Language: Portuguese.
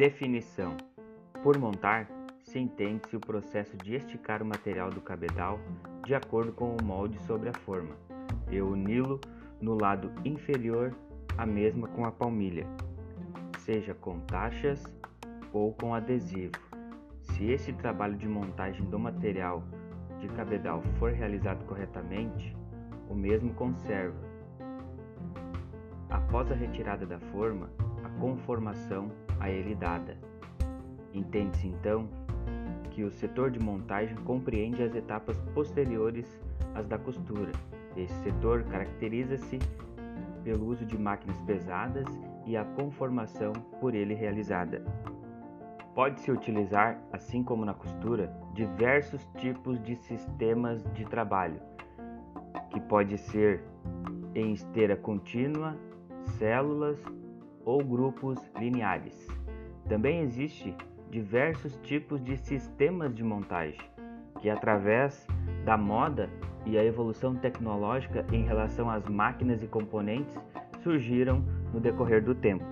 Definição: Por montar, se entende-se o processo de esticar o material do cabedal de acordo com o molde sobre a forma, e uni-lo no lado inferior a mesma com a palmilha, seja com taxas ou com adesivo. Se esse trabalho de montagem do material de cabedal for realizado corretamente, o mesmo conserva. Após a retirada da forma, conformação a ele dada. Entende-se então que o setor de montagem compreende as etapas posteriores às da costura. Esse setor caracteriza-se pelo uso de máquinas pesadas e a conformação por ele realizada. Pode-se utilizar, assim como na costura, diversos tipos de sistemas de trabalho, que pode ser em esteira contínua, células ou grupos lineares. Também existe diversos tipos de sistemas de montagem, que através da moda e a evolução tecnológica em relação às máquinas e componentes surgiram no decorrer do tempo.